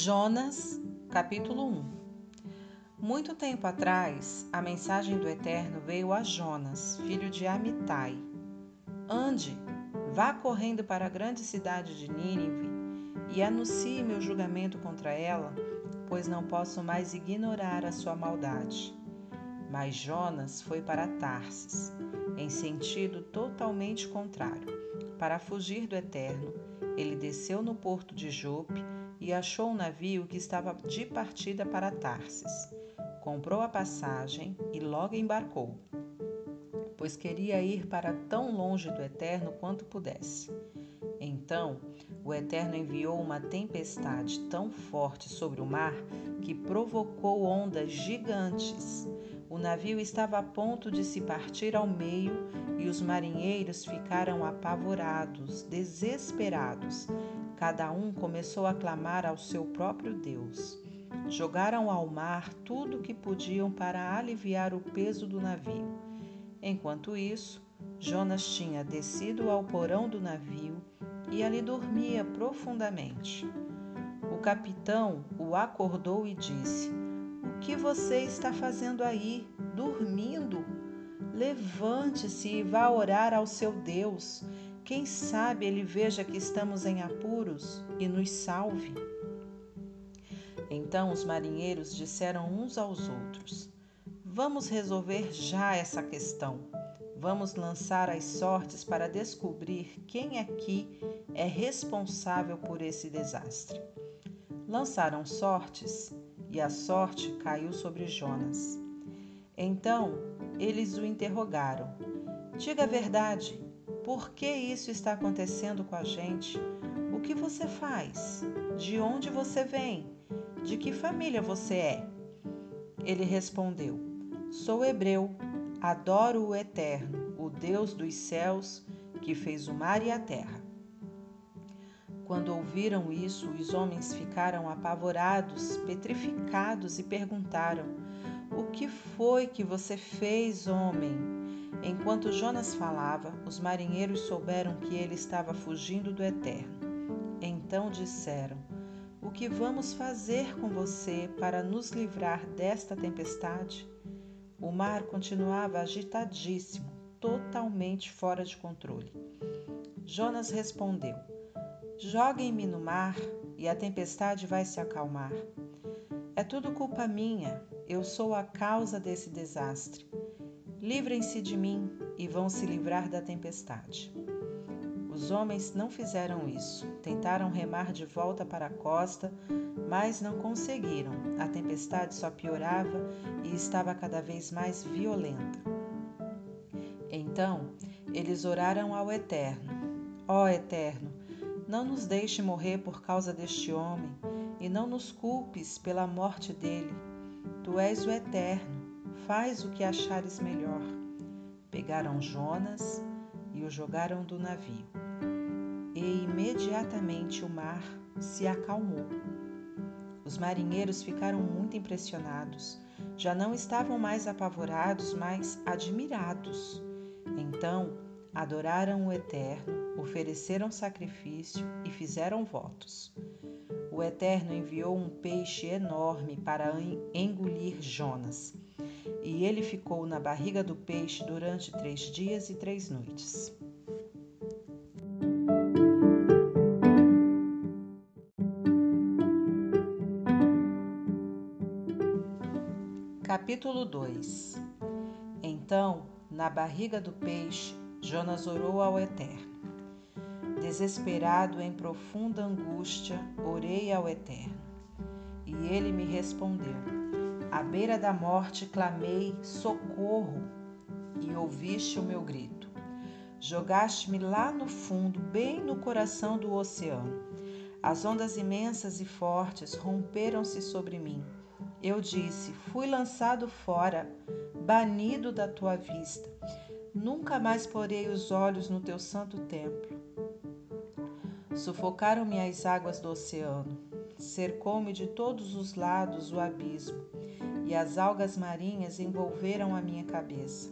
Jonas, capítulo 1 Muito tempo atrás, a mensagem do Eterno veio a Jonas, filho de Amitai. Ande, vá correndo para a grande cidade de Nínive e anuncie meu julgamento contra ela, pois não posso mais ignorar a sua maldade. Mas Jonas foi para Tarsis, em sentido totalmente contrário. Para fugir do Eterno, ele desceu no porto de Jope e achou um navio que estava de partida para Tarsis. Comprou a passagem e logo embarcou, pois queria ir para tão longe do Eterno quanto pudesse. Então, o Eterno enviou uma tempestade tão forte sobre o mar que provocou ondas gigantes. O navio estava a ponto de se partir ao meio e os marinheiros ficaram apavorados, desesperados, Cada um começou a clamar ao seu próprio Deus. Jogaram ao mar tudo o que podiam para aliviar o peso do navio. Enquanto isso, Jonas tinha descido ao porão do navio e ali dormia profundamente. O capitão o acordou e disse: O que você está fazendo aí, dormindo? Levante-se e vá orar ao seu Deus. Quem sabe ele veja que estamos em apuros e nos salve. Então os marinheiros disseram uns aos outros: Vamos resolver já essa questão. Vamos lançar as sortes para descobrir quem aqui é responsável por esse desastre. Lançaram sortes e a sorte caiu sobre Jonas. Então eles o interrogaram: Diga a verdade, por que isso está acontecendo com a gente? O que você faz? De onde você vem? De que família você é? Ele respondeu: Sou hebreu, adoro o Eterno, o Deus dos céus, que fez o mar e a terra. Quando ouviram isso, os homens ficaram apavorados, petrificados e perguntaram: O que foi que você fez, homem? Enquanto Jonas falava, os marinheiros souberam que ele estava fugindo do Eterno. Então disseram: O que vamos fazer com você para nos livrar desta tempestade? O mar continuava agitadíssimo, totalmente fora de controle. Jonas respondeu: Joguem-me no mar e a tempestade vai se acalmar. É tudo culpa minha, eu sou a causa desse desastre. Livrem-se de mim e vão se livrar da tempestade. Os homens não fizeram isso. Tentaram remar de volta para a costa, mas não conseguiram. A tempestade só piorava e estava cada vez mais violenta. Então, eles oraram ao Eterno: Ó oh, Eterno, não nos deixe morrer por causa deste homem e não nos culpes pela morte dele. Tu és o Eterno Faz o que achares melhor. Pegaram Jonas e o jogaram do navio. E imediatamente o mar se acalmou. Os marinheiros ficaram muito impressionados. Já não estavam mais apavorados, mas admirados. Então adoraram o Eterno, ofereceram sacrifício e fizeram votos. O Eterno enviou um peixe enorme para engolir Jonas e ele ficou na barriga do peixe durante três dias e três noites. Capítulo 2 Então, na barriga do peixe, Jonas orou ao Eterno. Desesperado em profunda angústia, orei ao Eterno. E ele me respondeu à beira da morte clamei socorro e ouviste o meu grito. Jogaste-me lá no fundo, bem no coração do oceano. As ondas imensas e fortes romperam-se sobre mim. Eu disse: Fui lançado fora, banido da tua vista. Nunca mais porei os olhos no teu santo templo. Sufocaram-me as águas do oceano, cercou-me de todos os lados o abismo e as algas marinhas envolveram a minha cabeça.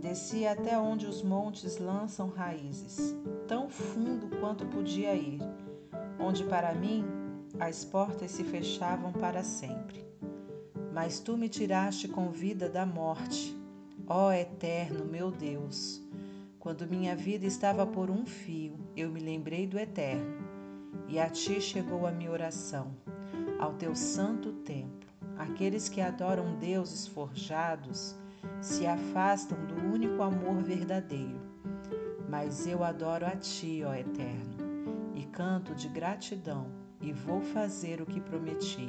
Desci até onde os montes lançam raízes, tão fundo quanto podia ir, onde para mim as portas se fechavam para sempre. Mas tu me tiraste com vida da morte, ó Eterno meu Deus. Quando minha vida estava por um fio, eu me lembrei do Eterno, e a ti chegou a minha oração, ao teu santo templo. Aqueles que adoram deuses forjados se afastam do único amor verdadeiro. Mas eu adoro a ti, ó Eterno, e canto de gratidão, e vou fazer o que prometi.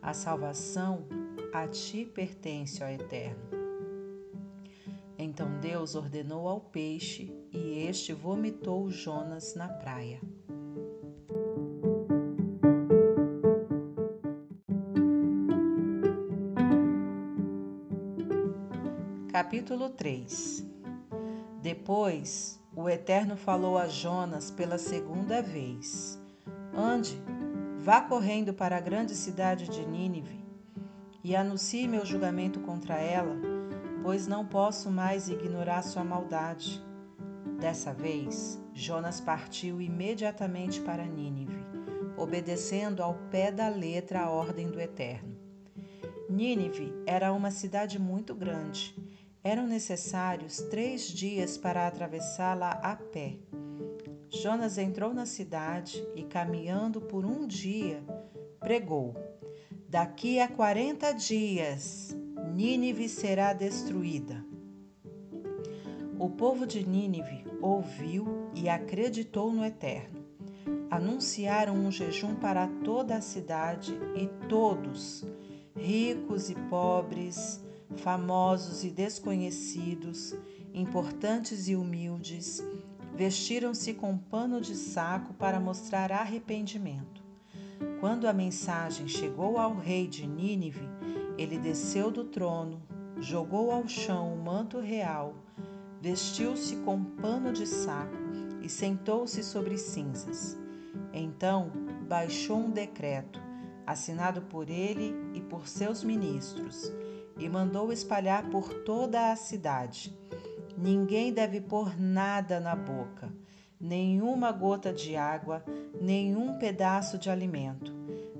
A salvação a ti pertence, ó Eterno. Então Deus ordenou ao peixe, e este vomitou Jonas na praia. Capítulo 3 Depois o Eterno falou a Jonas pela segunda vez: Ande, vá correndo para a grande cidade de Nínive e anuncie meu julgamento contra ela, pois não posso mais ignorar sua maldade. Dessa vez, Jonas partiu imediatamente para Nínive, obedecendo ao pé da letra a ordem do Eterno. Nínive era uma cidade muito grande eram necessários três dias para atravessá-la a pé. Jonas entrou na cidade e, caminhando por um dia, pregou: Daqui a quarenta dias, Nínive será destruída. O povo de Nínive ouviu e acreditou no Eterno. Anunciaram um jejum para toda a cidade e todos, ricos e pobres, famosos e desconhecidos, importantes e humildes, vestiram-se com pano de saco para mostrar arrependimento. Quando a mensagem chegou ao rei de Nínive, ele desceu do trono, jogou ao chão o manto real, vestiu-se com pano de saco e sentou-se sobre cinzas. Então baixou um decreto, assinado por ele e por seus ministros e mandou espalhar por toda a cidade. Ninguém deve pôr nada na boca, nenhuma gota de água, nenhum pedaço de alimento,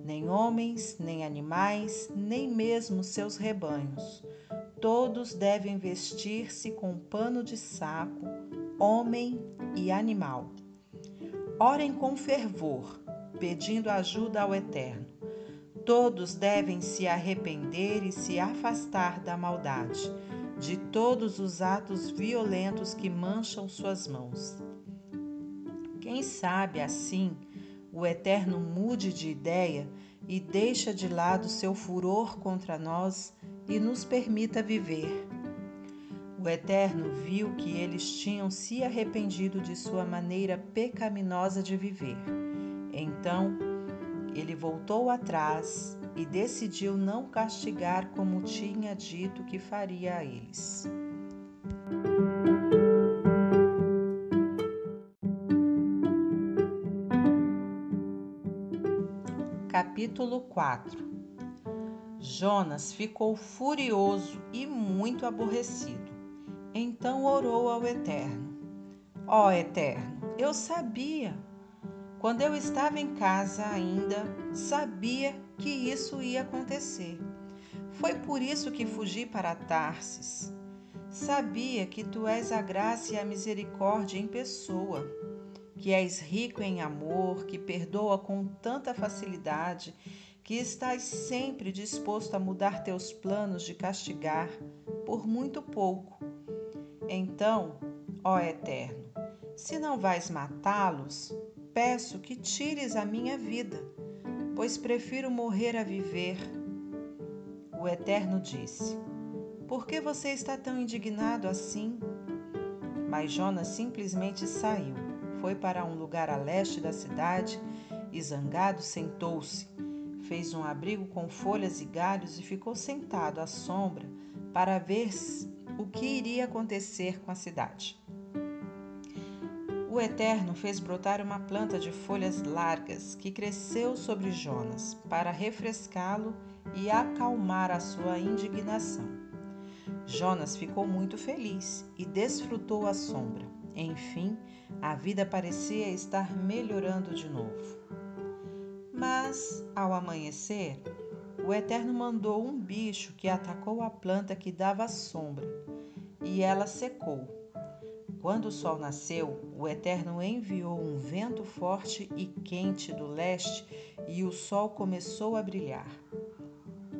nem homens, nem animais, nem mesmo seus rebanhos. Todos devem vestir-se com pano de saco, homem e animal. Orem com fervor, pedindo ajuda ao Eterno Todos devem se arrepender e se afastar da maldade, de todos os atos violentos que mancham suas mãos. Quem sabe assim o Eterno mude de ideia e deixa de lado seu furor contra nós e nos permita viver. O Eterno viu que eles tinham se arrependido de sua maneira pecaminosa de viver. Então, ele voltou atrás e decidiu não castigar como tinha dito que faria a eles. Capítulo 4 Jonas ficou furioso e muito aborrecido. Então orou ao Eterno: Ó oh, Eterno, eu sabia quando eu estava em casa ainda, sabia que isso ia acontecer. Foi por isso que fugi para Tarsis. Sabia que tu és a graça e a misericórdia em pessoa, que és rico em amor, que perdoa com tanta facilidade, que estás sempre disposto a mudar teus planos de castigar por muito pouco. Então, ó Eterno, se não vais matá-los, peço que tires a minha vida, pois prefiro morrer a viver. O Eterno disse: Por que você está tão indignado assim? Mas Jonas simplesmente saiu, foi para um lugar a leste da cidade e, zangado, sentou-se. Fez um abrigo com folhas e galhos e ficou sentado à sombra para ver o que iria acontecer com a cidade. O Eterno fez brotar uma planta de folhas largas que cresceu sobre Jonas para refrescá-lo e acalmar a sua indignação. Jonas ficou muito feliz e desfrutou a sombra. Enfim, a vida parecia estar melhorando de novo. Mas, ao amanhecer, o Eterno mandou um bicho que atacou a planta que dava sombra, e ela secou. Quando o sol nasceu, o Eterno enviou um vento forte e quente do leste e o sol começou a brilhar.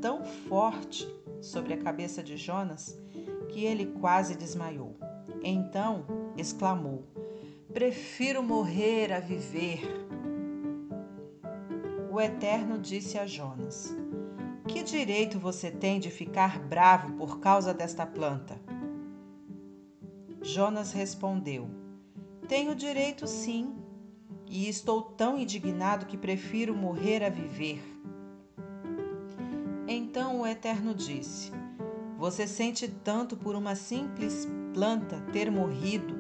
Tão forte sobre a cabeça de Jonas que ele quase desmaiou. Então exclamou: Prefiro morrer a viver. O Eterno disse a Jonas: Que direito você tem de ficar bravo por causa desta planta? Jonas respondeu: Tenho direito sim, e estou tão indignado que prefiro morrer a viver. Então o Eterno disse: Você sente tanto por uma simples planta ter morrido,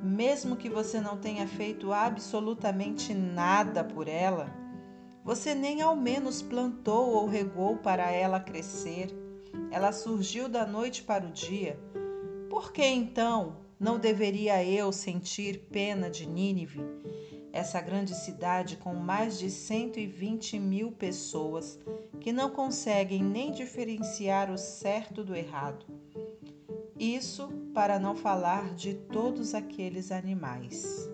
mesmo que você não tenha feito absolutamente nada por ela? Você nem ao menos plantou ou regou para ela crescer. Ela surgiu da noite para o dia. Por que então não deveria eu sentir pena de Nínive, essa grande cidade com mais de 120 mil pessoas que não conseguem nem diferenciar o certo do errado? Isso para não falar de todos aqueles animais.